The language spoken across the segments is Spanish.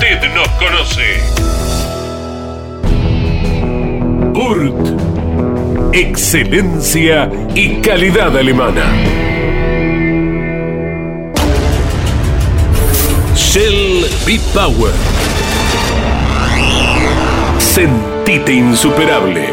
Usted nos conoce. Urt. Excelencia y calidad alemana. Shell B-Power. Sentite insuperable.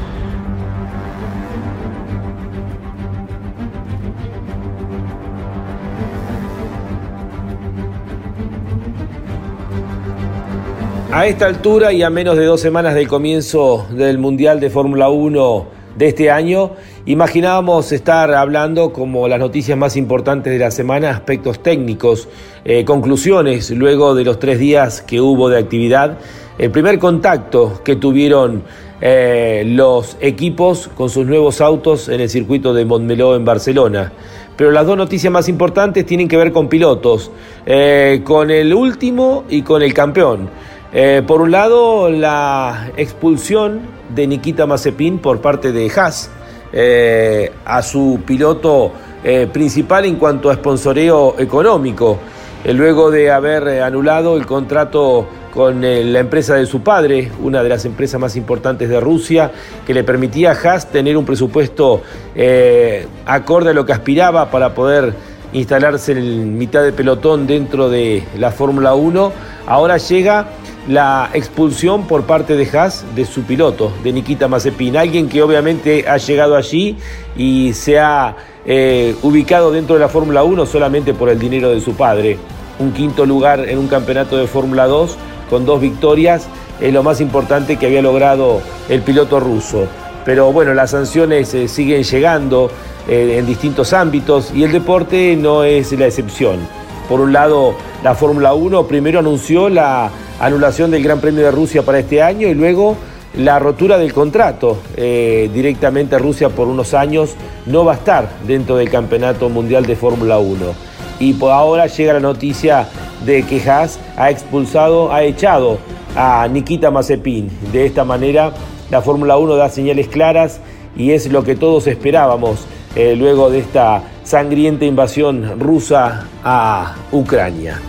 A esta altura y a menos de dos semanas del comienzo del Mundial de Fórmula 1 de este año, imaginábamos estar hablando como las noticias más importantes de la semana, aspectos técnicos, eh, conclusiones luego de los tres días que hubo de actividad, el primer contacto que tuvieron eh, los equipos con sus nuevos autos en el circuito de Montmeló en Barcelona. Pero las dos noticias más importantes tienen que ver con pilotos, eh, con el último y con el campeón. Eh, por un lado, la expulsión de Nikita Mazepin por parte de Haas eh, a su piloto eh, principal en cuanto a sponsoreo económico, luego de haber anulado el contrato con la empresa de su padre, una de las empresas más importantes de Rusia, que le permitía a Haas tener un presupuesto acorde a lo que aspiraba para poder instalarse en mitad de pelotón dentro de la Fórmula 1. Ahora llega la expulsión por parte de Haas de su piloto, de Nikita Mazepin, alguien que obviamente ha llegado allí y se ha eh, ubicado dentro de la Fórmula 1 solamente por el dinero de su padre. Un quinto lugar en un campeonato de Fórmula 2 con dos victorias es lo más importante que había logrado el piloto ruso. Pero bueno, las sanciones eh, siguen llegando eh, en distintos ámbitos y el deporte no es la excepción. Por un lado, la Fórmula 1 primero anunció la anulación del Gran Premio de Rusia para este año y luego la rotura del contrato. Eh, directamente Rusia por unos años no va a estar dentro del Campeonato Mundial de Fórmula 1. Y por ahora llega la noticia de que Haas ha expulsado, ha echado a Nikita Mazepin. De esta manera, la Fórmula 1 da señales claras y es lo que todos esperábamos eh, luego de esta sangrienta invasión rusa a Ucrania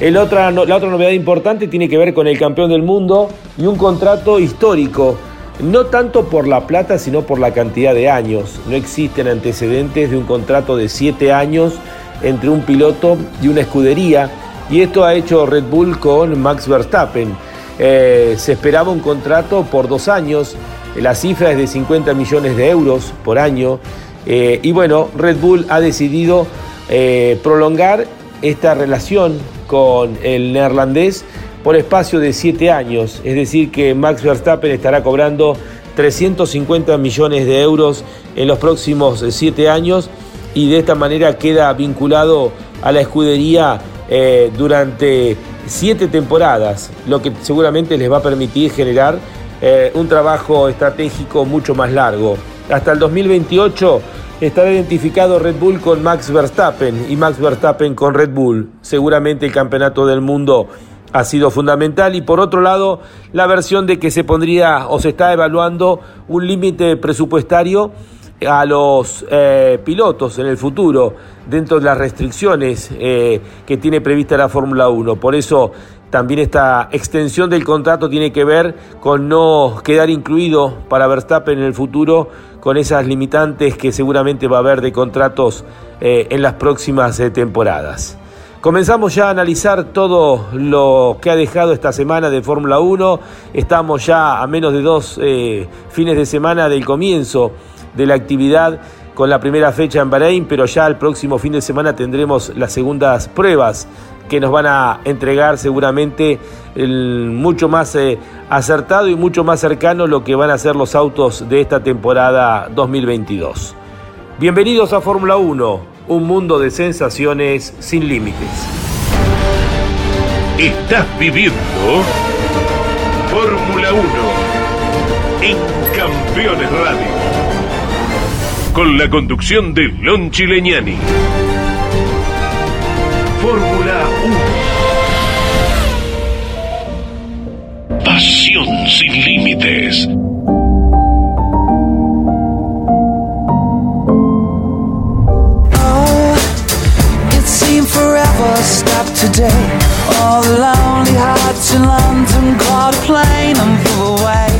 la otra novedad importante tiene que ver con el campeón del mundo y un contrato histórico, no tanto por la plata, sino por la cantidad de años. No existen antecedentes de un contrato de siete años entre un piloto y una escudería, y esto ha hecho Red Bull con Max Verstappen. Eh, se esperaba un contrato por dos años, la cifra es de 50 millones de euros por año, eh, y bueno, Red Bull ha decidido eh, prolongar esta relación con el neerlandés por espacio de siete años, es decir que Max Verstappen estará cobrando 350 millones de euros en los próximos siete años y de esta manera queda vinculado a la escudería eh, durante siete temporadas, lo que seguramente les va a permitir generar eh, un trabajo estratégico mucho más largo. Hasta el 2028 estará identificado Red Bull con Max Verstappen y Max Verstappen con Red Bull. Seguramente el campeonato del mundo ha sido fundamental y por otro lado la versión de que se pondría o se está evaluando un límite presupuestario a los eh, pilotos en el futuro dentro de las restricciones eh, que tiene prevista la Fórmula 1. Por eso también esta extensión del contrato tiene que ver con no quedar incluido para Verstappen en el futuro con esas limitantes que seguramente va a haber de contratos eh, en las próximas eh, temporadas. Comenzamos ya a analizar todo lo que ha dejado esta semana de Fórmula 1. Estamos ya a menos de dos eh, fines de semana del comienzo de la actividad con la primera fecha en Bahrein, pero ya el próximo fin de semana tendremos las segundas pruebas que nos van a entregar seguramente mucho más eh, acertado y mucho más cercano lo que van a ser los autos de esta temporada 2022. Bienvenidos a Fórmula 1, un mundo de sensaciones sin límites. Estás viviendo Fórmula 1 en Campeones Radio. Con la conducción de Lon Chileñani. Pasión sin límites. Oh, forever, stop today. All the lonely hearts in London a plane and flew away.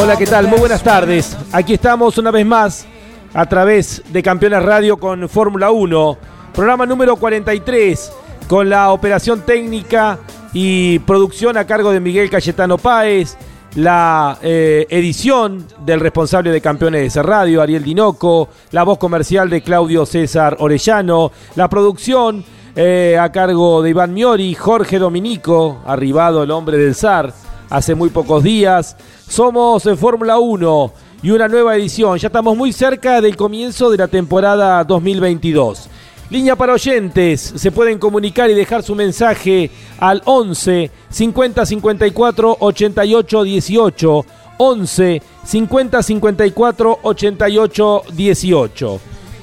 Hola, ¿qué tal? Muy buenas tardes. Aquí estamos una vez más a través de Campeones Radio con Fórmula 1, programa número 43, con la operación técnica y producción a cargo de Miguel Cayetano Páez, la eh, edición del responsable de Campeones de Radio, Ariel Dinoco, la voz comercial de Claudio César Orellano, la producción eh, a cargo de Iván Miori, Jorge Dominico, arribado el hombre del zar hace muy pocos días. Somos en Fórmula 1 y una nueva edición. Ya estamos muy cerca del comienzo de la temporada 2022. Línea para oyentes, se pueden comunicar y dejar su mensaje al 11 50 54 88 18. 11 50 54 88 18.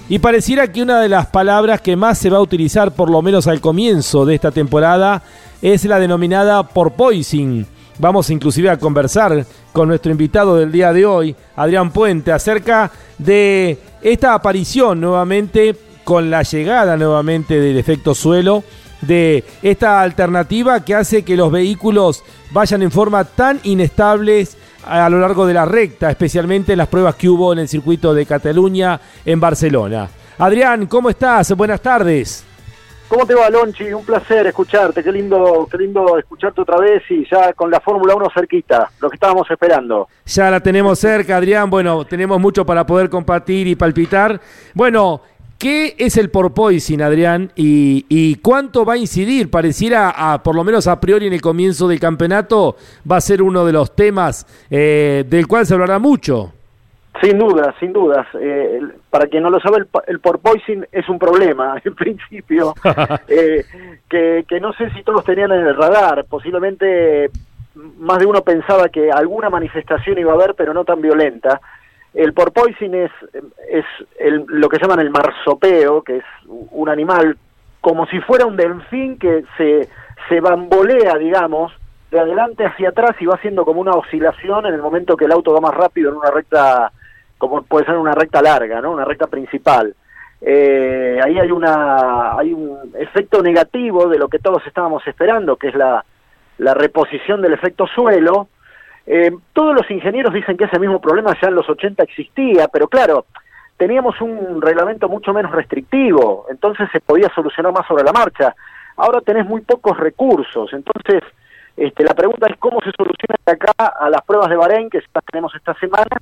Y pareciera que una de las palabras que más se va a utilizar, por lo menos al comienzo de esta temporada, es la denominada porpoising. Vamos inclusive a conversar con nuestro invitado del día de hoy, Adrián Puente, acerca de esta aparición nuevamente con la llegada nuevamente del efecto suelo, de esta alternativa que hace que los vehículos vayan en forma tan inestables a lo largo de la recta, especialmente en las pruebas que hubo en el circuito de Cataluña en Barcelona. Adrián, ¿cómo estás? Buenas tardes. ¿Cómo te va, Lonchi? Un placer escucharte. Qué lindo, qué lindo escucharte otra vez y ya con la Fórmula 1 cerquita, lo que estábamos esperando. Ya la tenemos cerca, Adrián. Bueno, tenemos mucho para poder compartir y palpitar. Bueno, ¿Qué es el porpoising, Adrián? Y, cuánto va a incidir? Pareciera, a, por lo menos a priori en el comienzo del campeonato, va a ser uno de los temas eh, del cual se hablará mucho. Sin duda, sin dudas. Eh, para quien no lo sabe, el, el porpoising es un problema, en principio, eh, que, que no sé si todos tenían en el radar. Posiblemente más de uno pensaba que alguna manifestación iba a haber, pero no tan violenta. El porpoising es, es lo que llaman el marsopeo, que es un animal como si fuera un delfín que se, se bambolea, digamos, de adelante hacia atrás y va haciendo como una oscilación en el momento que el auto va más rápido en una recta, como puede ser una recta larga, ¿no? Una recta principal. Eh, ahí hay una hay un efecto negativo de lo que todos estábamos esperando, que es la, la reposición del efecto suelo, eh, todos los ingenieros dicen que ese mismo problema ya en los 80 existía, pero claro, teníamos un reglamento mucho menos restrictivo, entonces se podía solucionar más sobre la marcha. Ahora tenés muy pocos recursos, entonces este, la pregunta es cómo se soluciona de acá a las pruebas de Bahrein que tenemos esta semana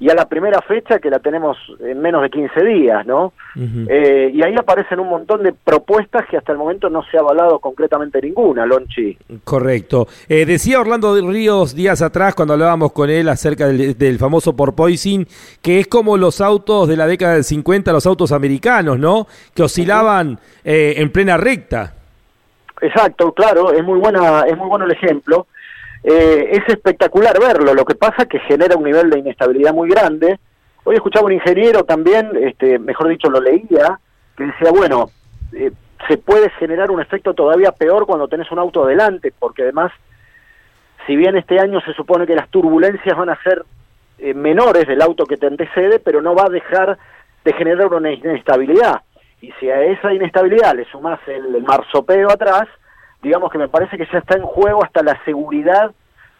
y a la primera fecha que la tenemos en menos de 15 días, ¿no? Eh, y ahí aparecen un montón de propuestas que hasta el momento no se ha avalado concretamente ninguna, Lonchi. Correcto. Eh, decía Orlando Ríos días atrás, cuando hablábamos con él acerca del, famoso porpoising, que es como los autos de la década del 50, los autos americanos, ¿no? Que oscilaban eh, en plena recta. Exacto, claro, es muy buena, es muy bueno el ejemplo. Eh, es espectacular verlo, lo que pasa que genera un nivel de inestabilidad muy grande. Hoy escuchaba un ingeniero también, este, mejor dicho lo leía, que decía, bueno, eh, se puede generar un efecto todavía peor cuando tenés un auto adelante, porque además, si bien este año se supone que las turbulencias van a ser eh, menores del auto que te antecede, pero no va a dejar de generar una inestabilidad. Y si a esa inestabilidad le sumás el, el atrás, digamos que me parece que ya está en juego hasta la seguridad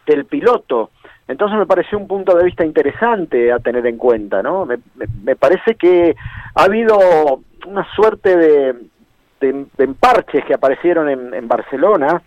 del piloto. Entonces me pareció un punto de vista interesante a tener en cuenta, ¿no? Me, me, parece que ha habido una suerte de, de, emparches que aparecieron en, en, Barcelona,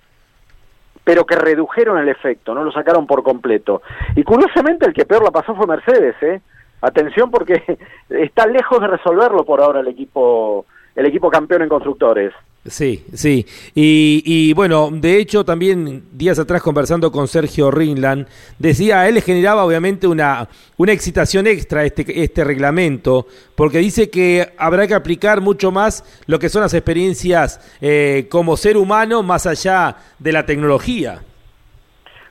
pero que redujeron el efecto, no lo sacaron por completo. Y curiosamente el que peor la pasó fue Mercedes, ¿eh? Atención porque está lejos de resolverlo por ahora el equipo el equipo campeón en constructores. Sí, sí. Y, bueno, de hecho también días atrás conversando con Sergio Rinland, decía, él le generaba obviamente una, una excitación extra este, este reglamento, porque dice que habrá que aplicar mucho más lo que son las experiencias eh, como ser humano más allá de la tecnología.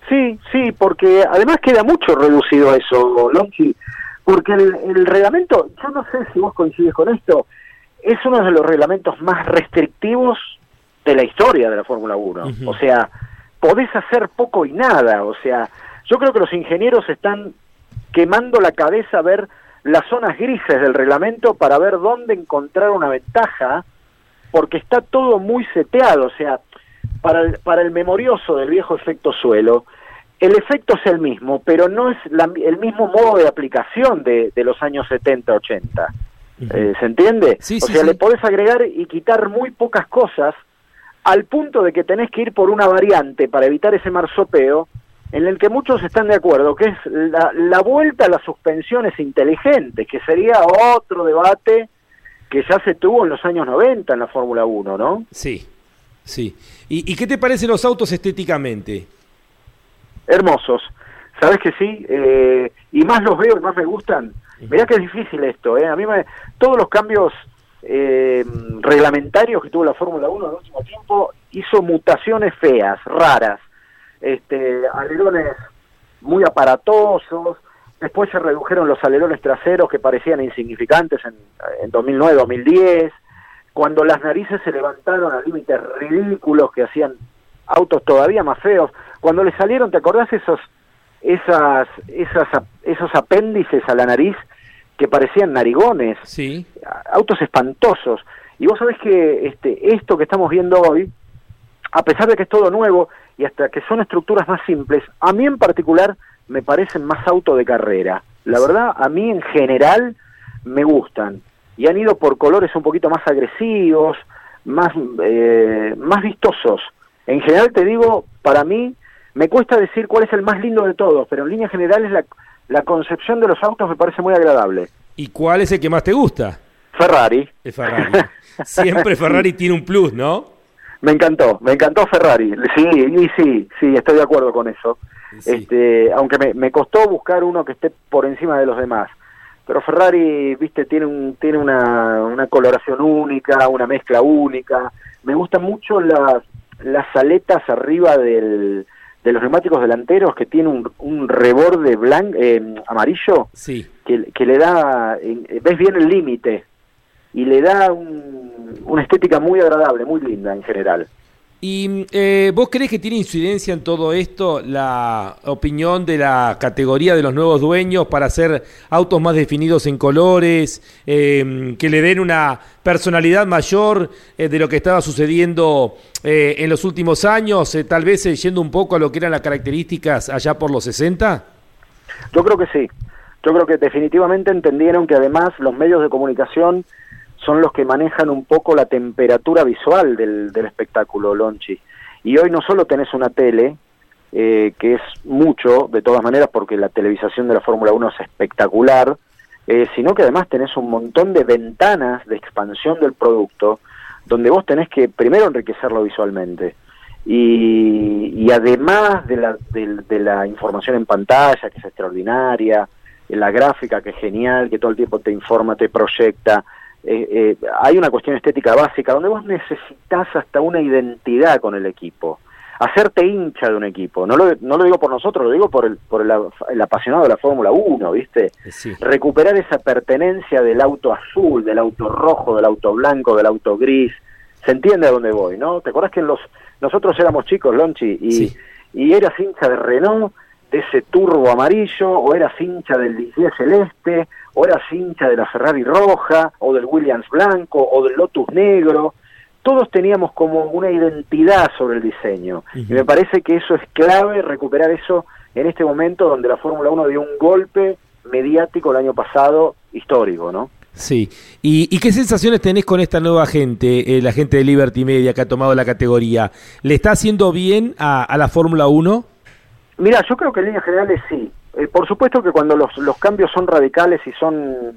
Sí, sí, porque además queda mucho reducido eso, Lonchi, porque el, el reglamento, yo no sé si vos coincides con esto, es uno de los reglamentos más restrictivos de la historia de la Fórmula 1. O sea, podés hacer poco y nada. O sea, yo creo que los ingenieros están quemando la cabeza a ver las zonas grises del reglamento para ver dónde encontrar una ventaja porque está todo muy seteado, o sea, para el, para el memorioso del viejo efecto suelo, el efecto es el mismo, pero no es el mismo modo de aplicación de, los años 70, 80. Eh, ¿Se entiende? Sí, o sea, le podés agregar y quitar muy pocas cosas al punto de que tenés que ir por una variante para evitar ese marsopeo en el que muchos están de acuerdo, que es la, la vuelta a las suspensiones inteligentes, que sería otro debate que ya se tuvo en los años 90 en la Fórmula 1, ¿no? Sí, sí. ¿Y, qué te parecen los autos estéticamente? Hermosos. ¿Sabes que sí? Eh, y más los veo y más me gustan. Mirá que es difícil esto, ¿eh? A mí me, todos los cambios eh, reglamentarios que tuvo la Fórmula 1 en el último tiempo hizo mutaciones feas, raras. Este, alerones muy aparatosos, después se redujeron los alerones traseros que parecían insignificantes en, en 2009, 2010, cuando las narices se levantaron a límites ridículos que hacían autos todavía más feos, cuando le salieron, ¿te acordás esos esas esas esos apéndices a la nariz que parecían narigones, sí. autos espantosos. Y vos sabés que este, esto que estamos viendo hoy, a pesar de que es todo nuevo y hasta que son estructuras más simples, a mí en particular me parecen más auto de carrera. La verdad, a mí en general me gustan. Y han ido por colores un poquito más agresivos, más, eh, más vistosos. En general te digo, para mí, me cuesta decir cuál es el más lindo de todos, pero en líneas generales la, la concepción de los autos me parece muy agradable. ¿Y cuál es el que más te gusta? Ferrari. Ferrari. Siempre Ferrari tiene un plus, ¿no? Me encantó, me encantó Ferrari. Sí, y sí, sí, estoy de acuerdo con eso. Este, aunque me, me costó buscar uno que esté por encima de los demás. Pero Ferrari, viste, tiene un tiene una, una coloración única, una mezcla única. Me gustan mucho las las aletas arriba del, de los neumáticos delanteros que tiene un, un reborde blanco, eh, amarillo sí. que, que le da, ves bien el límite y le da un, una estética muy agradable, muy linda en general. ¿Y eh, vos crees que tiene incidencia en todo esto la opinión de la categoría de los nuevos dueños para hacer autos más definidos en colores, eh, que le den una personalidad mayor eh, de lo que estaba sucediendo en los últimos años, tal vez yendo un poco a lo que eran las características allá por los 60? Yo creo que sí. Yo creo que definitivamente entendieron que además los medios de comunicación son los que manejan un poco la temperatura visual del, del espectáculo, Lonchi. Y hoy no solo tenés una tele, eh, que es mucho, de todas maneras, porque la televisación de la Fórmula 1 es espectacular, eh, sino que además tenés un montón de ventanas de expansión del producto, donde vos tenés que primero enriquecerlo visualmente. Y, y además de la, de, de la información en pantalla, que es extraordinaria, la gráfica que es genial, que todo el tiempo te informa, te proyecta, eh, eh, hay una cuestión estética básica donde vos necesitas hasta una identidad con el equipo, hacerte hincha de un equipo. No lo, no lo digo por nosotros, lo digo por el, por el, apasionado de la Fórmula 1, ¿viste? Recuperar esa pertenencia del auto azul, del auto rojo, del auto blanco, del auto gris. Se entiende a dónde voy, ¿no? ¿Te acuerdas que en los, nosotros éramos chicos, Lonchi, y, y eras hincha de Renault, de ese turbo amarillo, o eras hincha del 10 celeste, o era hincha de la Ferrari roja, o del Williams blanco, o del Lotus negro, todos teníamos como una identidad sobre el diseño. Y me parece que eso es clave, recuperar eso en este momento donde la Fórmula 1 dio un golpe mediático el año pasado, histórico, ¿no? Sí. ¿Y, qué sensaciones tenés con esta nueva gente, eh, la gente de Liberty Media que ha tomado la categoría? ¿Le está haciendo bien a, a la Fórmula 1? Mira, yo creo que en líneas generales sí. Eh, por supuesto que cuando los, los cambios son radicales y son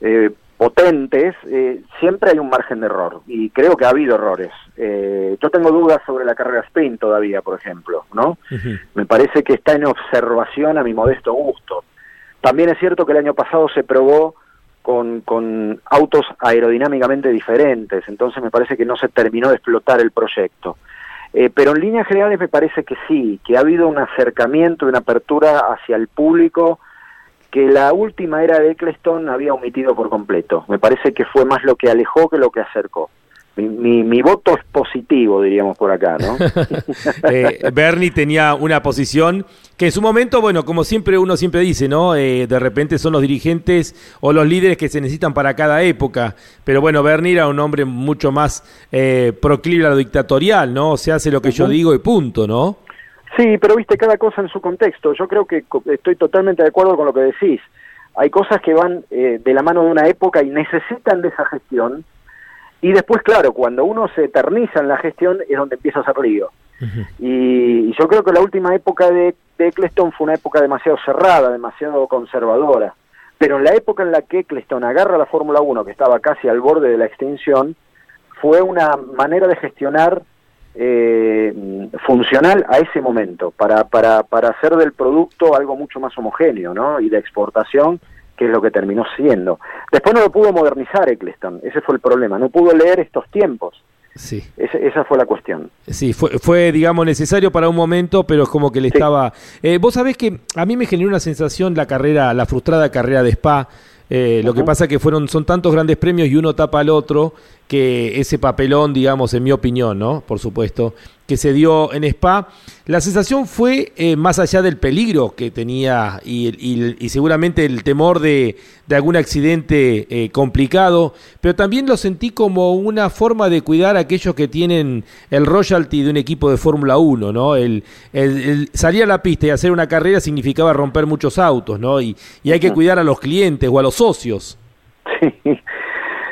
eh, potentes, eh, siempre hay un margen de error, y creo que ha habido errores. yo tengo dudas sobre la carrera sprint todavía, por ejemplo, ¿no? Me parece que está en observación a mi modesto gusto. También es cierto que el año pasado se probó con, con autos aerodinámicamente diferentes, entonces me parece que no se terminó de explotar el proyecto. Eh, pero en líneas generales me parece que sí, que ha habido un acercamiento, una apertura hacia el público que la última era de Eccleston había omitido por completo. Me parece que fue más lo que alejó que lo que acercó. Mi, mi, voto es positivo, diríamos por acá, ¿no? eh, Bernie tenía una posición que en su momento, bueno, como siempre uno siempre dice, ¿no? Eh, de repente son los dirigentes o los líderes que se necesitan para cada época. Pero bueno, Bernie era un hombre mucho más eh, proclive a lo dictatorial, ¿no? Se hace lo que yo digo y punto, ¿no? Sí, pero viste cada cosa en su contexto. Yo creo que estoy totalmente de acuerdo con lo que decís. Hay cosas que van eh, de la mano de una época y necesitan de esa gestión y después, claro, cuando uno se eterniza en la gestión es donde empieza a ser lío. y, yo creo que la última época de, Eccleston fue una época demasiado cerrada, demasiado conservadora. Pero en la época en la que Eccleston agarra la Fórmula 1, que estaba casi al borde de la extinción, fue una manera de gestionar eh, funcional a ese momento, para, para, para hacer del producto algo mucho más homogéneo, ¿no? Y de exportación que es lo que terminó siendo. Después no lo pudo modernizar Eccleston, ese fue el problema, no pudo leer estos tiempos. Sí. esa fue la cuestión. Sí, fue, fue, digamos, necesario para un momento, pero es como que le estaba... Eh, vos sabés que a mí me generó una sensación la carrera, la frustrada carrera de Spa, eh, lo que pasa que fueron, son tantos grandes premios y uno tapa al otro que ese papelón, digamos, en mi opinión, ¿no? Por supuesto, que se dio en Spa, la sensación fue eh, más allá del peligro que tenía y, seguramente el temor de, algún accidente eh, complicado, pero también lo sentí como una forma de cuidar a aquellos que tienen el royalty de un equipo de Fórmula 1, ¿no? El, salir a la pista y hacer una carrera significaba romper muchos autos, ¿no? Y, y hay que cuidar a los clientes o a los socios. Sí.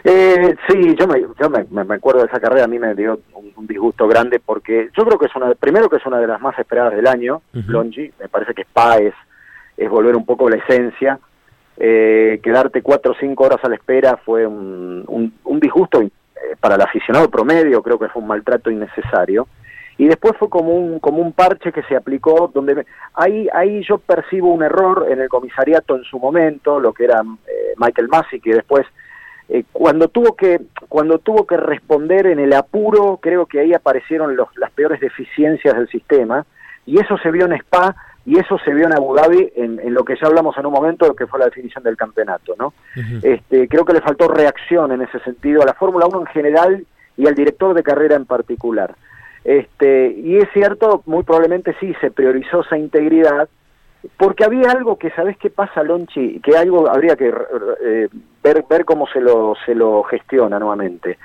Eh, sí, yo, me, yo me, acuerdo de esa carrera, a mí me dio un, disgusto grande porque yo creo que es una, primero que es una de las más esperadas del año, Longi, me parece que Spa es, es volver un poco la esencia, eh, quedarte cuatro o cinco horas a la espera fue un, un, disgusto eh, para el aficionado promedio, creo que fue un maltrato innecesario, y después fue como un, como un parche que se aplicó, donde ahí, ahí yo percibo un error en el comisariato en su momento, lo que era eh, Michael Massey, que después eh, cuando tuvo que cuando tuvo que responder en el apuro creo que ahí aparecieron los, las peores deficiencias del sistema y eso se vio en Spa y eso se vio en Abu Dhabi en, en lo que ya hablamos en un momento que fue la definición del campeonato no este creo que le faltó reacción en ese sentido a la Fórmula 1 en general y al director de carrera en particular. Este y es cierto muy probablemente sí se priorizó esa integridad porque había algo que sabes qué pasa Lonchi que algo habría que eh, ver ver cómo se lo se lo gestiona nuevamente.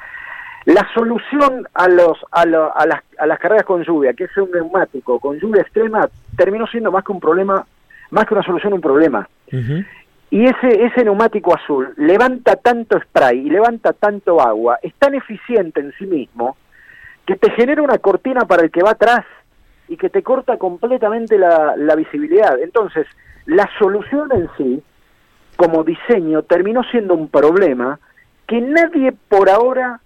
La solución a los a, a, las, a las carreras con lluvia que es un neumático con lluvia extrema terminó siendo más que un problema más que una solución un problema. Y ese ese neumático azul levanta tanto spray y levanta tanto agua es tan eficiente en sí mismo que te genera una cortina para el que va atrás y que te corta completamente la, visibilidad. Entonces, la solución en sí, como diseño, terminó siendo un problema que nadie por ahora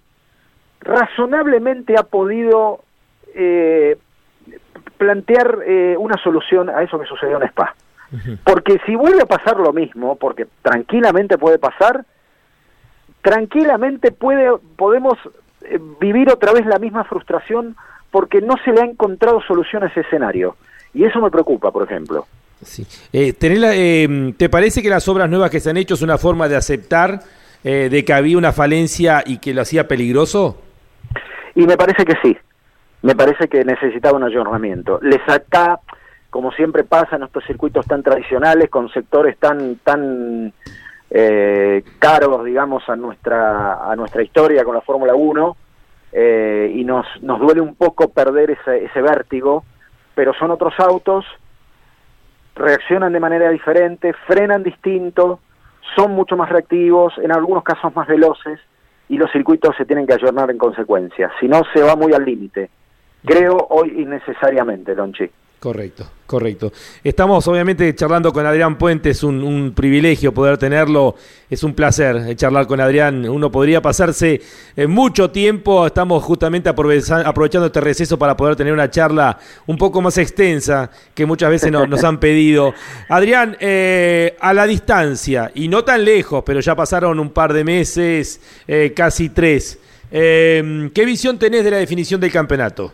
razonablemente ha podido eh, plantear eh, una solución a eso que sucedió en Spa. Porque si vuelve a pasar lo mismo, porque tranquilamente puede pasar, tranquilamente puede, podemos eh, vivir otra vez la misma frustración porque no se le ha encontrado solución a ese escenario. Y eso me preocupa, por ejemplo. Sí. Eh, eh, ¿Te parece que las obras nuevas que se han hecho es una forma de aceptar eh, de que había una falencia y que lo hacía peligroso? Y me parece que sí. Me parece que necesitaba un ayornamiento. Le saca, como siempre pasa en estos circuitos tan tradicionales, con sectores tan tan eh, caros, digamos, a nuestra a nuestra historia con la Fórmula 1, eh, y nos, nos duele un poco perder ese, ese vértigo, pero son otros autos, reaccionan de manera diferente, frenan distinto, son mucho más reactivos, en algunos casos más veloces, y los circuitos se tienen que ayornar en consecuencia, si no se va muy al límite. Creo hoy innecesariamente, Lonchi. Correcto, correcto. Estamos obviamente charlando con Adrián Puente, es un, privilegio poder tenerlo, es un placer eh, charlar con Adrián. Uno podría pasarse eh, mucho tiempo, estamos justamente aprovechando este receso para poder tener una charla un poco más extensa que muchas veces nos han pedido. Adrián, eh, a la distancia, y no tan lejos, pero ya pasaron un par de meses, casi tres, ¿qué visión tenés de la definición del campeonato?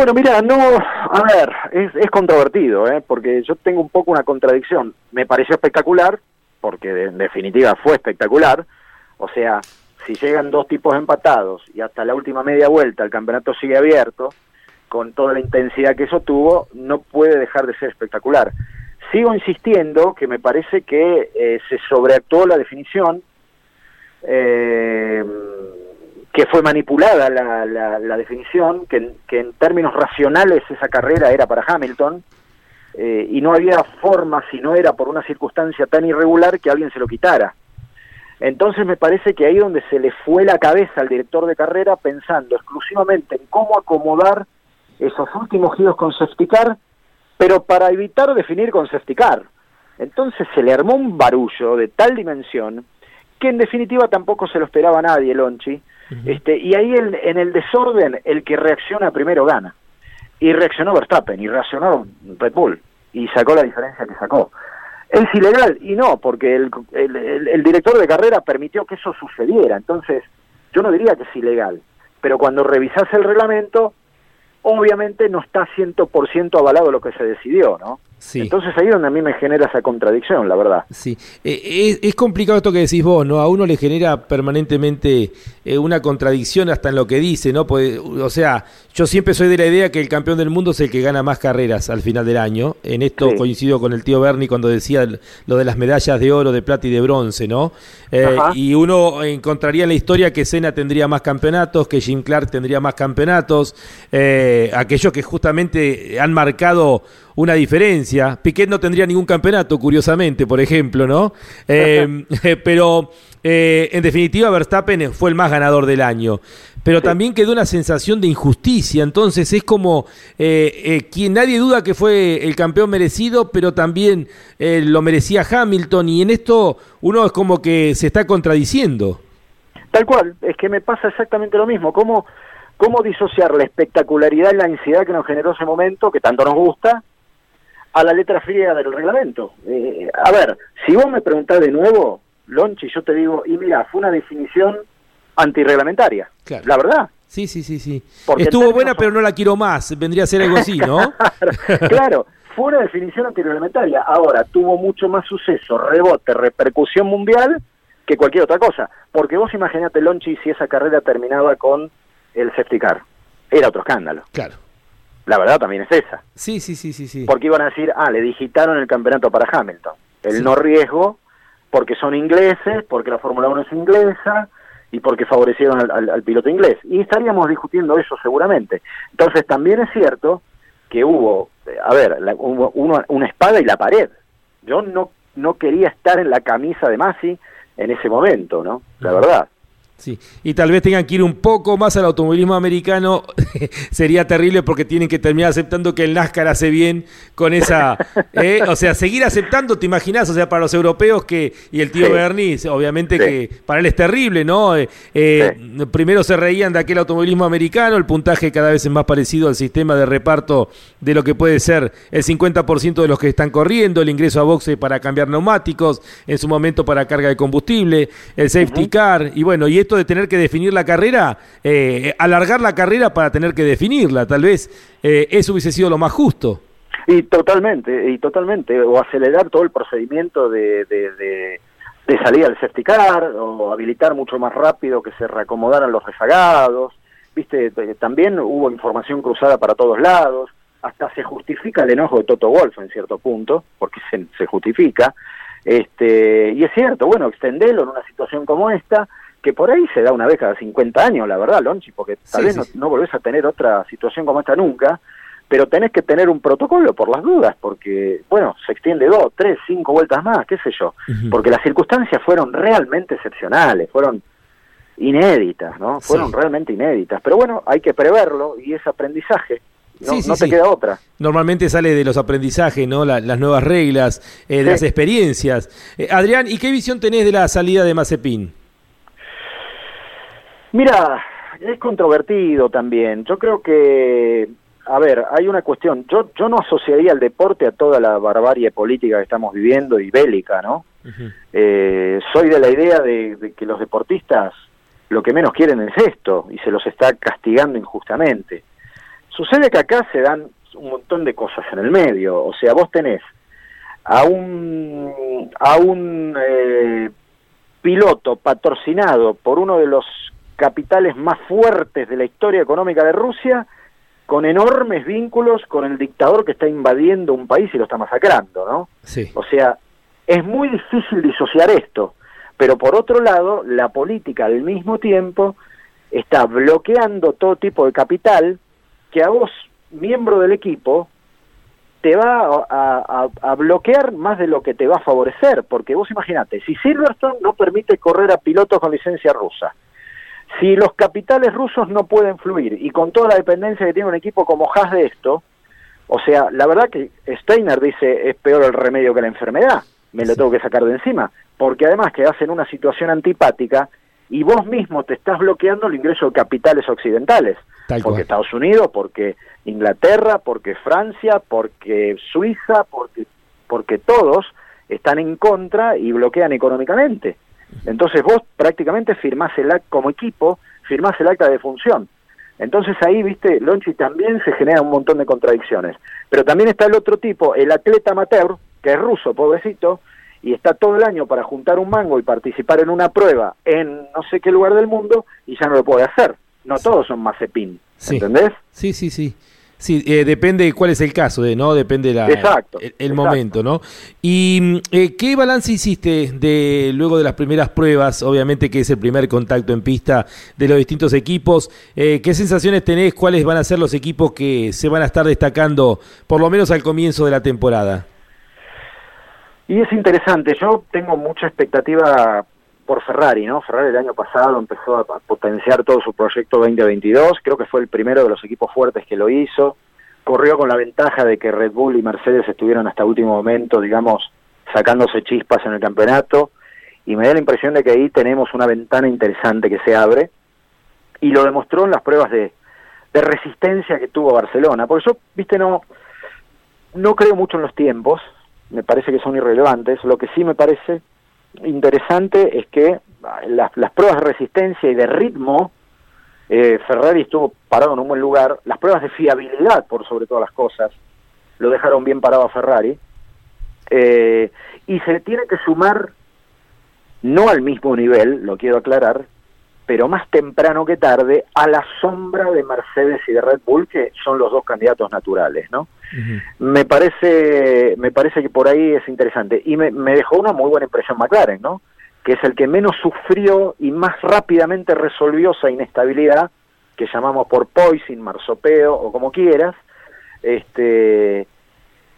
Bueno, mira, no, a ver, es, controvertido, ¿eh? porque yo tengo un poco una contradicción. Me pareció espectacular, porque en definitiva fue espectacular. O sea, si llegan dos tipos empatados y hasta la última media vuelta el campeonato sigue abierto, con toda la intensidad que eso tuvo, no puede dejar de ser espectacular. Sigo insistiendo que me parece que eh, se sobreactuó la definición, eh, que fue manipulada la, definición, que, en términos racionales esa carrera era para Hamilton, eh, y no había forma, si no era por una circunstancia tan irregular, que alguien se lo quitara. Entonces me parece que ahí donde se le fue la cabeza al director de carrera pensando exclusivamente en cómo acomodar esos últimos giros con safety pero para evitar definir con safety Entonces se le armó un barullo de tal dimensión que en definitiva tampoco se lo esperaba nadie, Lonchi. Este, y ahí en el desorden el que reacciona primero gana. Y reaccionó Verstappen, y reaccionó Red Bull, y sacó la diferencia que sacó. ¿Es ilegal? Y no, porque el, el, director de carrera permitió que eso sucediera. Entonces, yo no diría que es ilegal, pero cuando revisas el reglamento, obviamente no está 100% avalado lo que se decidió, ¿no? Entonces ahí es donde a mí me genera esa contradicción, la verdad. Sí, eh, es, complicado esto que decís vos, ¿no? A uno le genera permanentemente eh, una contradicción hasta en lo que dice, ¿no? Pues, o sea, yo siempre soy de la idea que el campeón del mundo es el que gana más carreras al final del año. En esto coincido con el tío Bernie cuando decía lo de las medallas de oro, de plata y de bronce, ¿no? Eh, y uno encontraría en la historia que Senna tendría más campeonatos, que Jim Clark tendría más campeonatos, aquellos que justamente han marcado una diferencia. Piquet no tendría ningún campeonato, curiosamente, por ejemplo, ¿no? Eh, pero eh, en definitiva, Verstappen fue el más ganador del año. Pero también quedó una sensación de injusticia. Entonces es como eh, quien nadie duda que fue el campeón merecido, pero también lo merecía Hamilton. Y en esto uno es como que se está contradiciendo. Tal cual, es que me pasa exactamente lo mismo. ¿Cómo, cómo disociar la espectacularidad y la ansiedad que nos generó ese momento, que tanto nos gusta, a la letra fría del reglamento. Eh, a ver, si vos me preguntás de nuevo, Lonchi, yo te digo, y mira, fue una definición antirreglamentaria. La verdad. Sí, sí, sí, sí. Estuvo buena, pero no la quiero más. Vendría a ser algo así, ¿no? claro, fue una definición antirreglamentaria. Ahora, tuvo mucho más suceso, rebote, repercusión mundial que cualquier otra cosa. Porque vos imaginate, Lonchi, si esa carrera terminaba con el safety car. Era otro escándalo. Claro la verdad también es esa. Sí, sí, sí, sí, sí. Porque iban a decir, ah, le digitaron el campeonato para Hamilton. El no riesgo, porque son ingleses, porque la Fórmula 1 es inglesa y porque favorecieron al, piloto inglés. Y estaríamos discutiendo eso seguramente. Entonces también es cierto que hubo, eh, a ver, hubo una, espada y la pared. Yo no, no quería estar en la camisa de Masi en ese momento, ¿no? La verdad. Sí, y tal vez tengan que ir un poco más al automovilismo americano, sería terrible porque tienen que terminar aceptando que el NASCAR hace bien con esa, ¿eh? o sea, seguir aceptando, te imaginas, o sea, para los europeos que, y el tío Bernie, obviamente que para él es terrible, ¿no? Eh, eh, primero se reían de aquel automovilismo americano, el puntaje cada vez es más parecido al sistema de reparto de lo que puede ser el 50% de los que están corriendo, el ingreso a boxe para cambiar neumáticos, en su momento para carga de combustible, el safety car, y bueno, y esto de tener que definir la carrera, eh, alargar la carrera para tener que definirla, tal vez eh, eso hubiese sido lo más justo. Y totalmente, y totalmente, o acelerar todo el procedimiento de, de, de, salida del certicar, o habilitar mucho más rápido que se reacomodaran los rezagados, viste, también hubo información cruzada para todos lados, hasta se justifica el enojo de Toto Wolf en cierto punto, porque se, se justifica, este, y es cierto, bueno, extenderlo en una situación como esta, que por ahí se da una vez cada 50 años, la verdad, Lonchi, porque tal vez No, volvés a tener otra situación como esta nunca, pero tenés que tener un protocolo por las dudas, porque, bueno, se extiende dos, tres, cinco vueltas más, qué sé yo, porque las circunstancias fueron realmente excepcionales, fueron inéditas, ¿no? Fueron realmente inéditas, pero bueno, hay que preverlo y es aprendizaje. No, no te queda otra. Normalmente sale de los aprendizajes, ¿no? las nuevas reglas, eh, de las experiencias. Eh, Adrián, ¿y qué visión tenés de la salida de Mazepin? Mira, es controvertido también. Yo creo que, a ver, hay una cuestión. Yo, yo no asociaría el deporte a toda la barbarie política que estamos viviendo y bélica, ¿no? eh, soy de la idea de, que los deportistas lo que menos quieren es esto y se los está castigando injustamente. Sucede que acá se dan un montón de cosas en el medio. O sea, vos tenés a un, a un eh, piloto patrocinado por uno de los capitales más fuertes de la historia económica de Rusia, con enormes vínculos con el dictador que está invadiendo un país y lo está masacrando, ¿no? Sí. O sea, es muy difícil disociar esto, pero por otro lado, la política al mismo tiempo está bloqueando todo tipo de capital que a vos, miembro del equipo, te va a, a, bloquear más de lo que te va a favorecer, porque vos imagínate, si Silverstone no permite correr a pilotos con licencia rusa, si los capitales rusos no pueden fluir y con toda la dependencia que tiene un equipo como Haas de esto, o sea, la verdad que Steiner dice es peor el remedio que la enfermedad, me lo tengo que sacar de encima, porque además quedás en una situación antipática y vos mismo te estás bloqueando el ingreso de capitales occidentales, porque Estados Unidos, porque Inglaterra, porque Francia, porque Suiza, porque, porque todos están en contra y bloquean económicamente. Entonces vos prácticamente firmás el acta como equipo, firmás el acta de función. Entonces ahí, viste, Lonchi también se genera un montón de contradicciones. Pero también está el otro tipo, el atleta amateur, que es ruso, pobrecito, y está todo el año para juntar un mango y participar en una prueba en no sé qué lugar del mundo y ya no lo puede hacer. No todos son Mazepin, ¿entendés? Sí, sí, sí. Sí, eh, depende cuál es el caso, de, ¿no? Depende la, el, momento, ¿no? ¿Y eh, qué balance hiciste de luego de las primeras pruebas? Obviamente que es el primer contacto en pista de los distintos equipos. Eh, ¿Qué sensaciones tenés? ¿Cuáles van a ser los equipos que se van a estar destacando, por lo menos al comienzo de la temporada? Y es interesante, yo tengo mucha expectativa por Ferrari, ¿no? Ferrari el año pasado empezó a potenciar todo su proyecto 2022, creo que fue el primero de los equipos fuertes que lo hizo, corrió con la ventaja de que Red Bull y Mercedes estuvieron hasta último momento, digamos, sacándose chispas en el campeonato, y me da la impresión de que ahí tenemos una ventana interesante que se abre, y lo demostró en las pruebas de, resistencia que tuvo Barcelona, porque yo, viste, no, no creo mucho en los tiempos, me parece que son irrelevantes. Lo que sí me parece interesante es que las, las pruebas de resistencia y de ritmo, eh, Ferrari estuvo parado en un buen lugar. Las pruebas de fiabilidad, por sobre todas las cosas, lo dejaron bien parado a Ferrari. Eh, y se tiene que sumar, no al mismo nivel, lo quiero aclarar, pero más temprano que tarde, a la sombra de Mercedes y de Red Bull, que son los dos candidatos naturales, ¿no? Me parece me parece que por ahí es interesante. Y me, me, dejó una muy buena impresión McLaren, ¿no? Que es el que menos sufrió y más rápidamente resolvió esa inestabilidad que llamamos por poison, marsopeo o como quieras. Este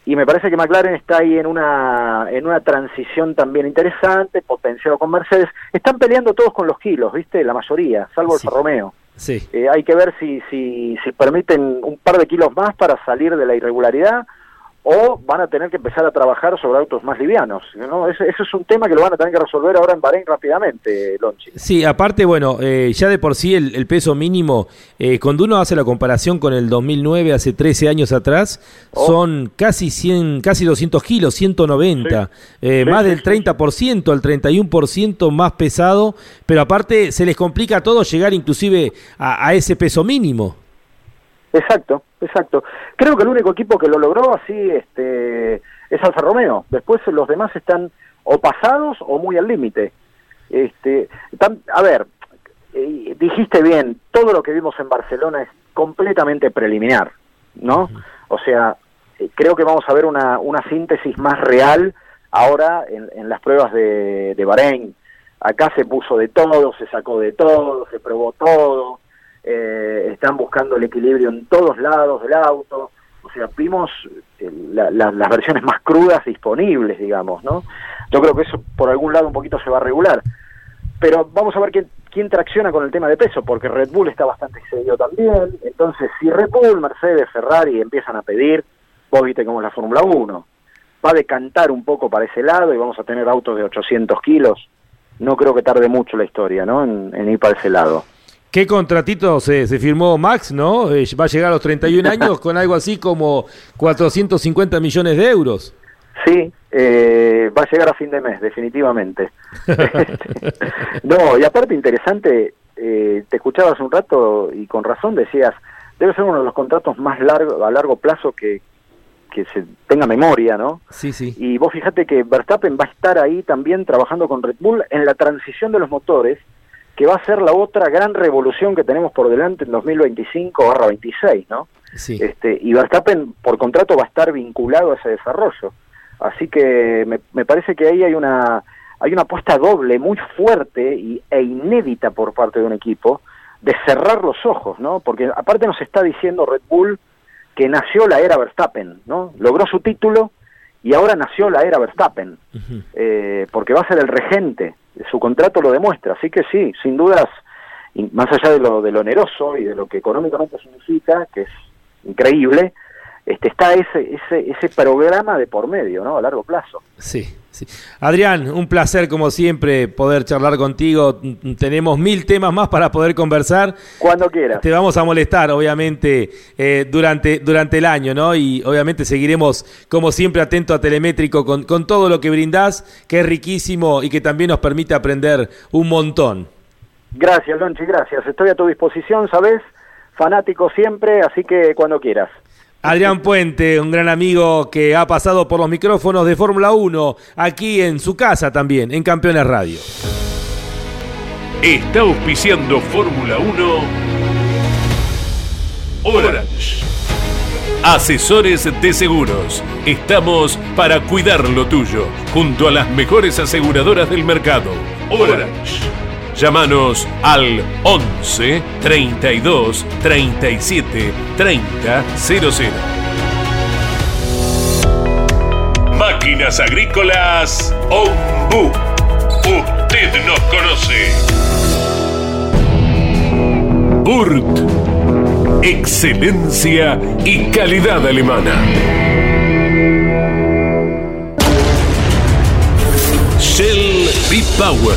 y me parece que McLaren está ahí en una en una transición también interesante, potenciado con Mercedes. Están peleando todos con los kilos, ¿viste? La mayoría, salvo el Romeo. Sí. Eh, hay que ver si, si, si permiten un par de kilos más para salir de la irregularidad o van a tener que empezar a trabajar sobre autos más livianos. ¿no? Ese, es un tema que lo van a tener que resolver ahora en Bahrein rápidamente, Lonchi. Sí, aparte, bueno, eh, ya de por sí el, peso mínimo, eh, cuando uno hace la comparación con el 2009, hace 13 años atrás, oh. son casi 100, casi 200 kilos, 190, eh, más del 30%, el 31% más pesado, pero aparte se les complica a todos llegar inclusive a ese peso mínimo. Exacto, exacto. Creo que el único equipo que lo logró así este, es Alfa Romeo. Después los demás están o pasados o muy al límite. Este, a ver, eh, dijiste bien, todo lo que vimos en Barcelona es completamente preliminar, ¿no? O sea, eh, creo que vamos a ver una, una síntesis más real ahora en, en las pruebas de, de Bahrein. Acá se puso de todo, se sacó de todo, se probó todo, eh, están buscando el equilibrio en todos lados del auto, o sea, vimos eh, las versiones más crudas disponibles, digamos, ¿no? Yo creo que eso por algún lado un poquito se va a regular, pero vamos a ver quién, quién tracciona con el tema de peso, porque Red Bull está bastante excedido también, entonces si Red Bull, Mercedes, Ferrari empiezan a pedir, vos viste cómo es la Fórmula 1, va a decantar un poco para ese lado y vamos a tener autos de 800 kilos, no creo que tarde mucho la historia, ¿no? en ir para ese lado. ¿Qué contratito se, se, firmó Max, no? Eh, va a llegar a los 31 años con algo así como 450 millones de euros. Sí, eh, va a llegar a fin de mes, definitivamente. no, y aparte interesante, eh, te escuchaba hace un rato y con razón decías, debe ser uno de los contratos más largos a largo plazo que, que se tenga memoria, ¿no? Sí, sí. Y vos fíjate que Verstappen va a estar ahí también trabajando con Red Bull en la transición de los motores, que va a ser la otra gran revolución que tenemos por delante en 2025-26, ¿no? Sí. Este, y Verstappen por contrato va a estar vinculado a ese desarrollo. Así que me, me parece que ahí hay una hay una apuesta doble muy fuerte y, e inédita por parte de un equipo de cerrar los ojos, ¿no? Porque aparte nos está diciendo Red Bull que nació la era Verstappen, ¿no? Logró su título y ahora nació la era Verstappen, eh, porque va a ser el regente, su contrato lo demuestra, así que sí, sin dudas, más allá de lo, de lo oneroso y de lo que económicamente significa, que es increíble, este, está ese, ese, ese programa de por medio, ¿no? A largo plazo. Sí, sí. Adrián, un placer como siempre poder charlar contigo. Tenemos mil temas más para poder conversar. Cuando quieras. Te vamos a molestar, obviamente, eh, durante, durante el año, ¿no? Y obviamente seguiremos, como siempre, atento a Telemétrico con, con todo lo que brindás, que es riquísimo y que también nos permite aprender un montón. Gracias, Lonchi, gracias. Estoy a tu disposición, ¿sabes? Fanático siempre, así que cuando quieras. Adrián Puente, un gran amigo que ha pasado por los micrófonos de Fórmula 1, aquí en su casa también, en Campeones Radio. Está auspiciando Fórmula 1 Orange. Asesores de seguros. Estamos para cuidar lo tuyo, junto a las mejores aseguradoras del mercado. Orange. Llámanos al 11 32 37 30 00. Máquinas Agrícolas Ombu. Usted nos conoce. Burt. Excelencia y calidad alemana. Shell B-Power.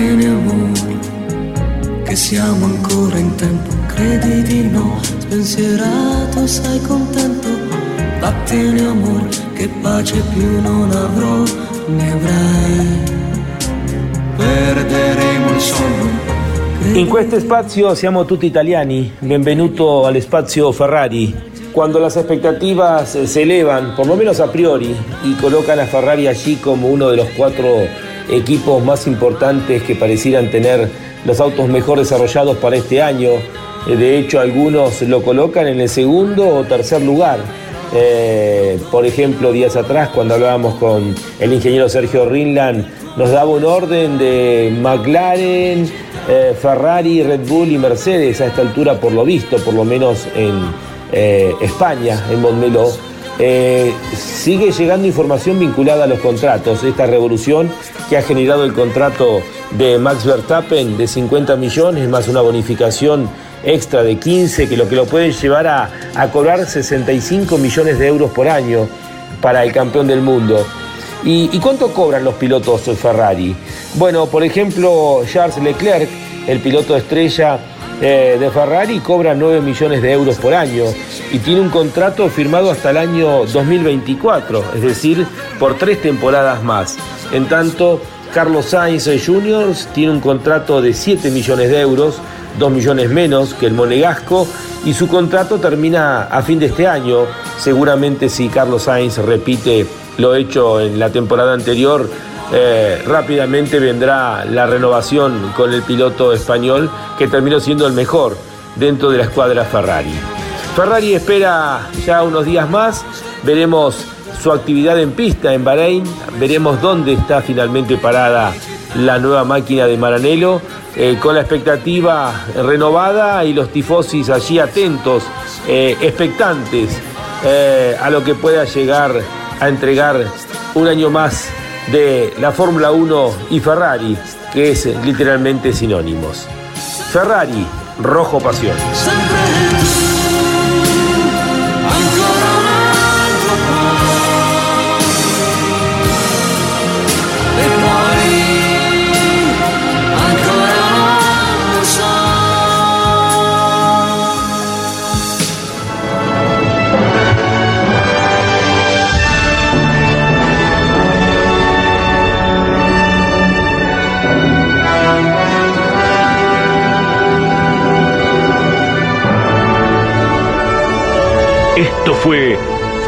Battene amore, che siamo ancora in tempo, credi di no, spensierato, sei contento. Battene amore, che pace più non avrò, ne avrai. Perderemo il sonno. In questo spazio siamo tutti italiani. Benvenuto al spazio Ferrari. Cuando las expectativas se elevan, por lo menos a priori, y colocan a Ferrari allí como uno de los cuatro equipos más importantes que parecieran tener los autos mejor desarrollados para este año. Eh, De hecho, algunos lo colocan en el segundo o tercer lugar. Eh, por ejemplo, días atrás, cuando hablábamos con el ingeniero Sergio Rinland, nos daba un orden de McLaren, eh, Ferrari, Red Bull y Mercedes a esta altura, por lo visto, por lo menos en España, en Montmeló. Eh, sigue llegando información vinculada a los contratos, esta revolución que ha generado el contrato de Max Verstappen de 50 millones más una bonificación extra de 15 que lo que lo puede llevar a, cobrar 65 millones de euros por año para el campeón del mundo. ¿Y, y cuánto cobran los pilotos Ferrari? Bueno, por ejemplo, Charles Leclerc, el piloto estrella, eh, de Ferrari cobra 9 millones de euros por año y tiene un contrato firmado hasta el año 2024, es decir, por tres temporadas más. En tanto, Carlos Sainz Jr. tiene un contrato de 7 millones de euros, 2 millones menos que el monegasco, y su contrato termina a fin de este año. Seguramente si Carlos Sainz repite lo hecho en la temporada anterior, eh, rápidamente vendrá la renovación con el piloto español que terminó siendo el mejor dentro de la escuadra Ferrari. Ferrari espera ya unos días más, veremos su actividad en pista en Bahrein, veremos dónde está finalmente parada la nueva máquina de Maranello, eh, con la expectativa renovada y los tifosis allí atentos, eh, expectantes a lo que pueda llegar a entregar un año más de la Fórmula 1 y Ferrari, que es literalmente sinónimos. Ferrari, rojo pasión. Fue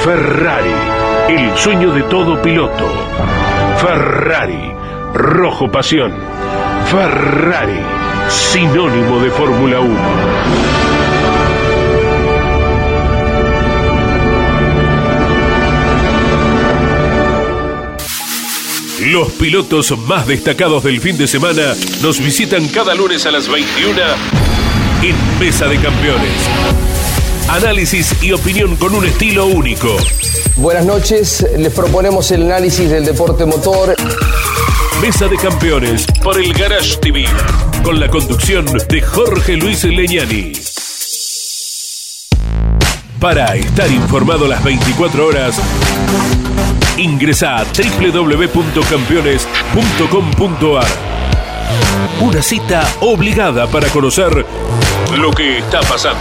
Ferrari, el sueño de todo piloto. Ferrari, rojo pasión. Ferrari, sinónimo de Fórmula 1. Los pilotos más destacados del fin de semana nos visitan cada lunes a las 21 en Mesa de Campeones análisis y opinión con un estilo único. Buenas noches, les proponemos el análisis del deporte motor. Mesa de Campeones por el Garage TV, con la conducción de Jorge Luis Leñani. Para estar informado las 24 horas, ingresa a www.campeones.com.ar. Una cita obligada para conocer lo que está pasando.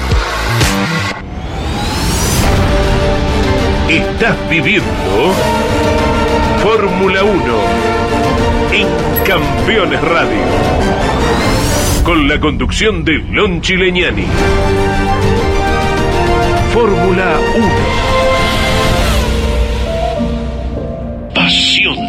Estás viviendo Fórmula 1 en Campeones Radio. Con la conducción de Lon Chileñani. Fórmula 1. Pasión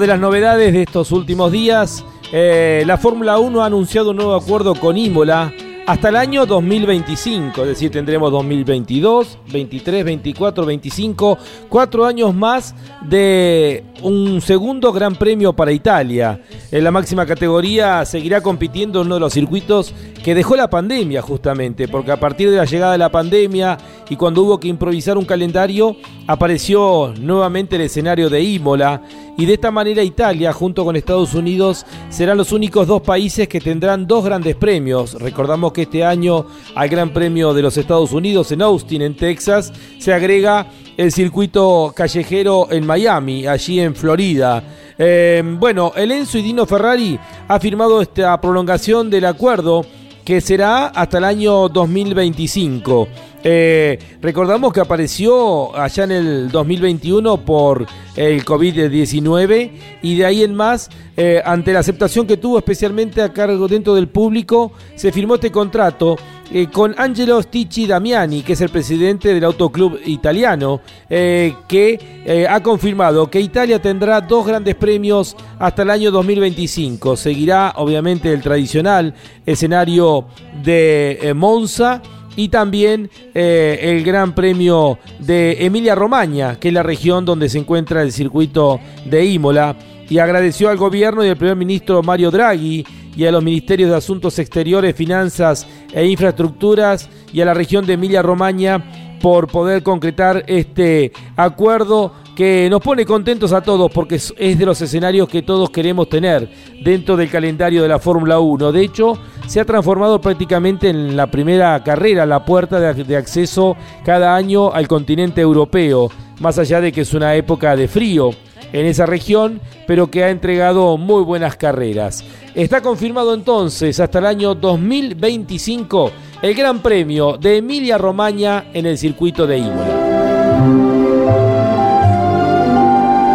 de las novedades de estos últimos días, eh, la Fórmula 1 ha anunciado un nuevo acuerdo con Imola hasta el año 2025, es decir, tendremos 2022, 23, 24, 25, cuatro años más de un segundo Gran Premio para Italia. En la máxima categoría seguirá compitiendo en uno de los circuitos que dejó la pandemia justamente, porque a partir de la llegada de la pandemia y cuando hubo que improvisar un calendario, apareció nuevamente el escenario de Imola y de esta manera Italia junto con Estados Unidos serán los únicos dos países que tendrán dos grandes premios. Recordamos que este año al Gran Premio de los Estados Unidos en Austin, en Texas, se agrega el circuito callejero en Miami, allí en Florida. Eh, bueno, el Enzo y Dino Ferrari ha firmado esta prolongación del acuerdo que será hasta el año 2025. Eh, recordamos que apareció allá en el 2021 por el COVID-19 y de ahí en más, eh, ante la aceptación que tuvo especialmente a cargo dentro del público, se firmó este contrato eh, con Angelo Sticci Damiani, que es el presidente del Autoclub italiano, que ha confirmado que Italia tendrá dos grandes premios hasta el año 2025. Seguirá obviamente el tradicional escenario de Monza y también eh, el Gran Premio de Emilia Romagna, que es la región donde se encuentra el circuito de Imola, y agradeció al gobierno y al primer ministro Mario Draghi y a los ministerios de Asuntos Exteriores, Finanzas e Infraestructuras y a la región de Emilia-Romagna por poder concretar este acuerdo que nos pone contentos a todos porque es de los escenarios que todos queremos tener dentro del calendario de la Fórmula 1. De hecho, se ha transformado prácticamente en la primera carrera, la puerta de, acceso cada año al continente europeo, más allá de que es una época de frío en esa región, pero que ha entregado muy buenas carreras. Está confirmado entonces hasta el año 2025 el Gran Premio de Emilia Romagna en el circuito de Imola.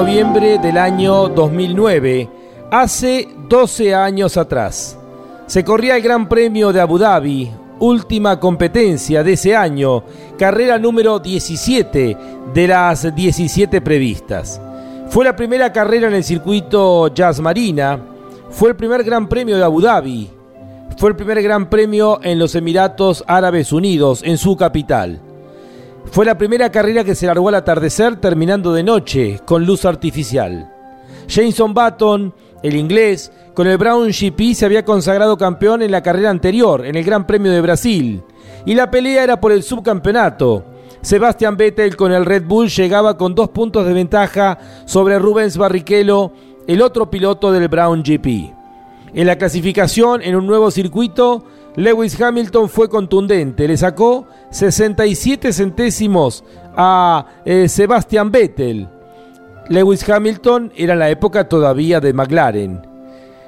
Noviembre del año 2009, hace 12 años atrás. Se corría el Gran Premio de Abu Dhabi, última competencia de ese año, carrera número 17 de las 17 previstas. Fue la primera carrera en el circuito Jazz Marina, fue el primer Gran Premio de Abu Dhabi, fue el primer Gran Premio en los Emiratos Árabes Unidos, en su capital. Fue la primera carrera que se largó al atardecer terminando de noche, con luz artificial. Jameson Button, el inglés, con el Brown GP se había consagrado campeón en la carrera anterior, en el Gran Premio de Brasil, y la pelea era por el subcampeonato. Sebastian Vettel con el Red Bull llegaba con dos puntos de ventaja sobre Rubens Barrichello, el otro piloto del Brown GP. En la clasificación, en un nuevo circuito, Lewis Hamilton fue contundente, le sacó 67 centésimos a eh, Sebastian Vettel. Lewis Hamilton era la época todavía de McLaren.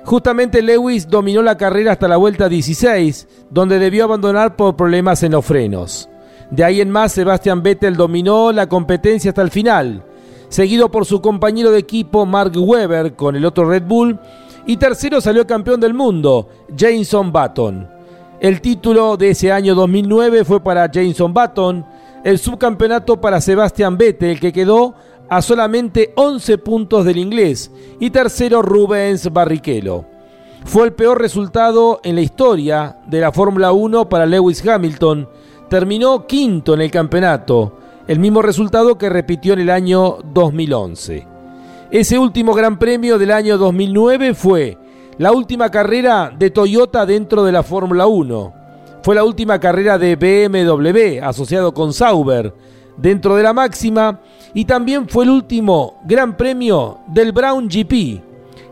Justamente Lewis dominó la carrera hasta la vuelta 16, donde debió abandonar por problemas en los frenos. De ahí en más, Sebastian Vettel dominó la competencia hasta el final, seguido por su compañero de equipo Mark Webber con el otro Red Bull, y tercero salió campeón del mundo, Jameson Button. El título de ese año 2009 fue para Jameson Button, el subcampeonato para Sebastian Vettel, que quedó a solamente 11 puntos del inglés, y tercero Rubens Barrichello. Fue el peor resultado en la historia de la Fórmula 1 para Lewis Hamilton. Terminó quinto en el campeonato, el mismo resultado que repitió en el año 2011. Ese último Gran Premio del año 2009 fue la última carrera de Toyota dentro de la Fórmula 1. Fue la última carrera de BMW asociado con Sauber dentro de la máxima y también fue el último Gran Premio del Brown GP,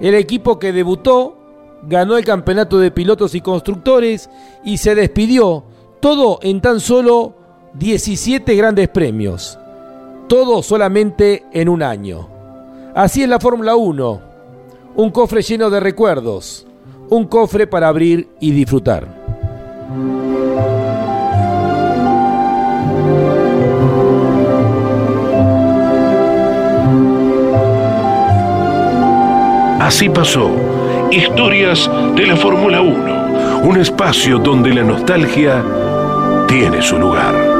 el equipo que debutó, ganó el campeonato de pilotos y constructores y se despidió, todo en tan solo 17 grandes premios, todo solamente en un año. Así es la Fórmula 1 un cofre lleno de recuerdos, un cofre para abrir y disfrutar. Así pasó. Historias de la Fórmula 1. Un espacio donde la nostalgia tiene su lugar.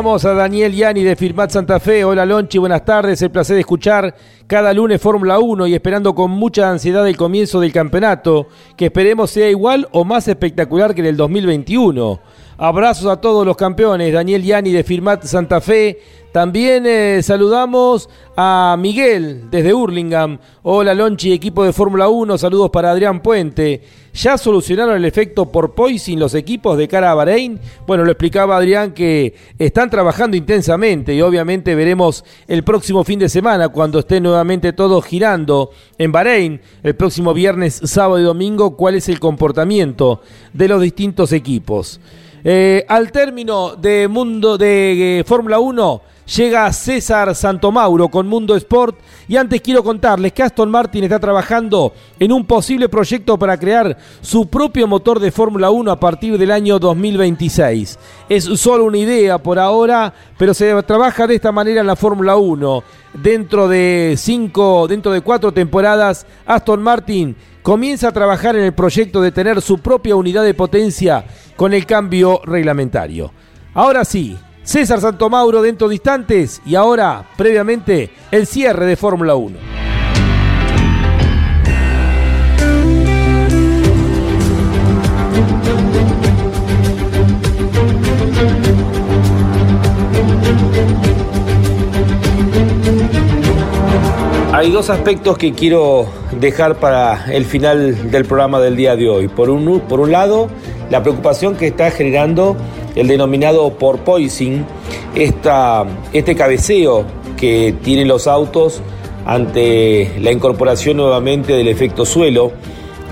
Saludamos a Daniel Yani de Firmat Santa Fe. Hola Lonchi, buenas tardes. El placer de escuchar cada lunes Fórmula 1 y esperando con mucha ansiedad el comienzo del campeonato, que esperemos sea igual o más espectacular que en el 2021. Abrazos a todos los campeones. Daniel Yani de Firmat Santa Fe. También eh, saludamos a Miguel desde Hurlingham. Hola Lonchi, equipo de Fórmula 1. Saludos para Adrián Puente. ¿Ya solucionaron el efecto por poison los equipos de cara a Bahrein? Bueno, lo explicaba Adrián que están trabajando intensamente y obviamente veremos el próximo fin de semana cuando esté nuevamente todo girando en Bahrein, el próximo viernes, sábado y domingo, cuál es el comportamiento de los distintos equipos. Eh, al término de Mundo de eh, Fórmula 1 llega César Santomauro con Mundo Sport y antes quiero contarles que Aston Martin está trabajando en un posible proyecto para crear su propio motor de Fórmula 1 a partir del año 2026. Es solo una idea por ahora, pero se trabaja de esta manera en la Fórmula 1. Dentro de cinco, dentro de cuatro temporadas, Aston Martin comienza a trabajar en el proyecto de tener su propia unidad de potencia con el cambio reglamentario. Ahora sí, César Santomauro dentro de y ahora, previamente, el cierre de Fórmula 1. Hay dos aspectos que quiero dejar para el final del programa del día de hoy. Por un, por un lado, la preocupación que está generando el denominado porpoising, esta, este cabeceo que tienen los autos ante la incorporación nuevamente del efecto suelo.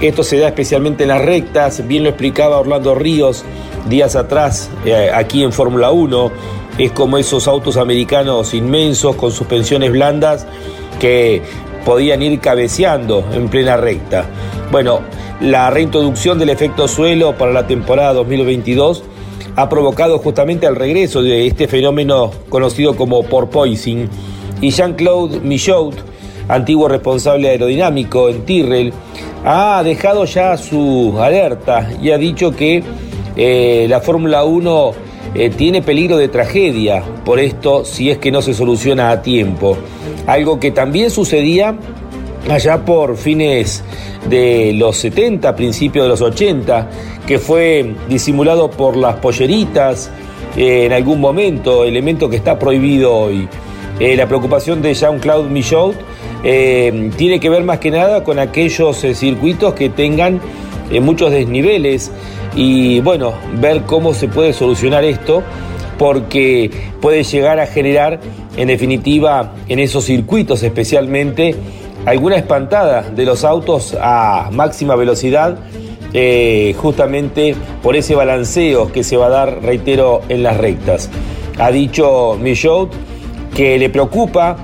Esto se da especialmente en las rectas, bien lo explicaba Orlando Ríos días atrás eh, aquí en Fórmula 1. Es como esos autos americanos inmensos con suspensiones blandas que podían ir cabeceando en plena recta. Bueno, la reintroducción del efecto suelo para la temporada 2022 ha provocado justamente el regreso de este fenómeno conocido como porpoising y Jean-Claude Michaud, antiguo responsable aerodinámico en Tyrrell, ha dejado ya su alerta y ha dicho que eh, la Fórmula 1 eh, tiene peligro de tragedia por esto si es que no se soluciona a tiempo. Algo que también sucedía allá por fines de los 70, principios de los 80, que fue disimulado por las polleritas eh, en algún momento, elemento que está prohibido hoy. Eh, la preocupación de Jean-Claude Michaud tiene que ver más que nada con aquellos circuitos que tengan muchos desniveles y bueno, ver cómo se puede solucionar esto porque puede llegar a generar en definitiva en esos circuitos especialmente alguna espantada de los autos a máxima velocidad eh, justamente por ese balanceo que se va a dar, reitero, en las rectas. Ha dicho Michaud que le preocupa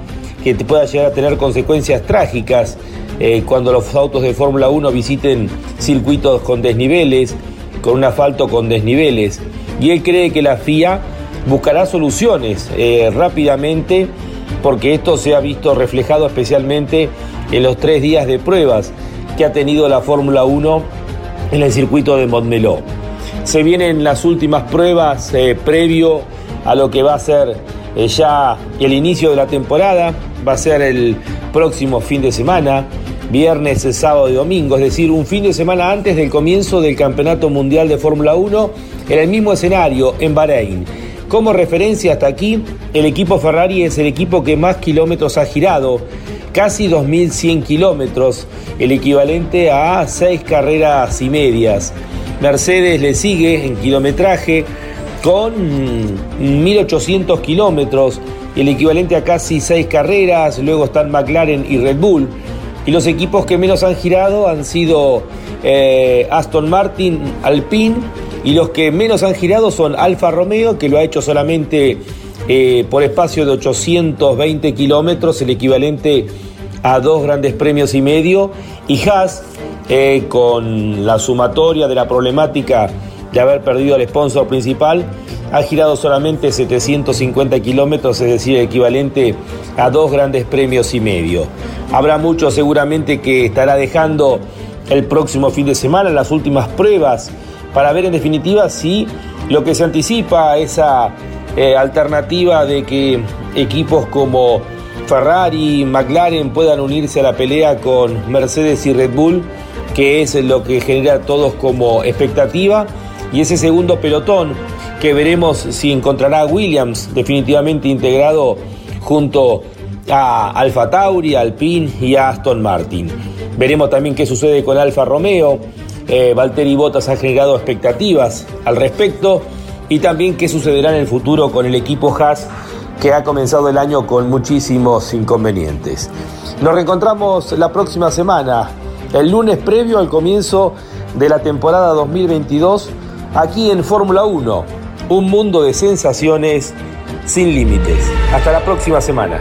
que pueda llegar a tener consecuencias trágicas eh, cuando los autos de Fórmula 1 visiten circuitos con desniveles, con un asfalto con desniveles. Y él cree que la FIA buscará soluciones eh, rápidamente porque esto se ha visto reflejado especialmente en los tres días de pruebas que ha tenido la Fórmula 1 en el circuito de Montmeló. Se vienen las últimas pruebas eh, previo a lo que va a ser eh, ya el inicio de la temporada, va a ser el próximo fin de semana viernes, sábado y domingo, es decir, un fin de semana antes del comienzo del Campeonato Mundial de Fórmula 1 en el mismo escenario, en Bahrein. Como referencia hasta aquí, el equipo Ferrari es el equipo que más kilómetros ha girado, casi 2.100 kilómetros, el equivalente a seis carreras y medias. Mercedes le sigue en kilometraje con 1.800 kilómetros, el equivalente a casi seis carreras, luego están McLaren y Red Bull. Y los equipos que menos han girado han sido eh, Aston Martin, Alpine, y los que menos han girado son Alfa Romeo, que lo ha hecho solamente eh, por espacio de 820 kilómetros, el equivalente a dos grandes premios y medio, y Haas, eh, con la sumatoria de la problemática de haber perdido al sponsor principal, ha girado solamente 750 kilómetros, es decir, equivalente a dos grandes premios y medio. Habrá mucho seguramente que estará dejando el próximo fin de semana las últimas pruebas para ver en definitiva si lo que se anticipa esa eh, alternativa de que equipos como Ferrari y McLaren puedan unirse a la pelea con Mercedes y Red Bull, que es lo que genera a todos como expectativa. Y ese segundo pelotón que veremos si encontrará Williams definitivamente integrado junto a Alfa Tauri, Alpine y a Aston Martin. Veremos también qué sucede con Alfa Romeo. Eh, Valtteri Bottas ha generado expectativas al respecto y también qué sucederá en el futuro con el equipo Haas que ha comenzado el año con muchísimos inconvenientes. Nos reencontramos la próxima semana, el lunes previo al comienzo de la temporada 2022, aquí en Fórmula 1, un mundo de sensaciones sin límites. Hasta la próxima semana.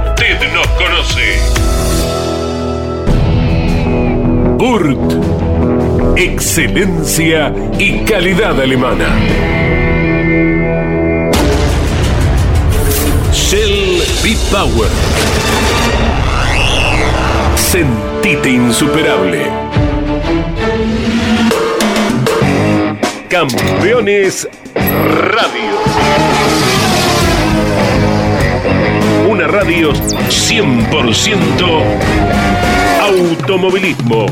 Usted nos conoce. Burt. Excelencia y calidad alemana. Shell B-Power. Sentite insuperable. Campeones Radio. Radio 100% automovilismo.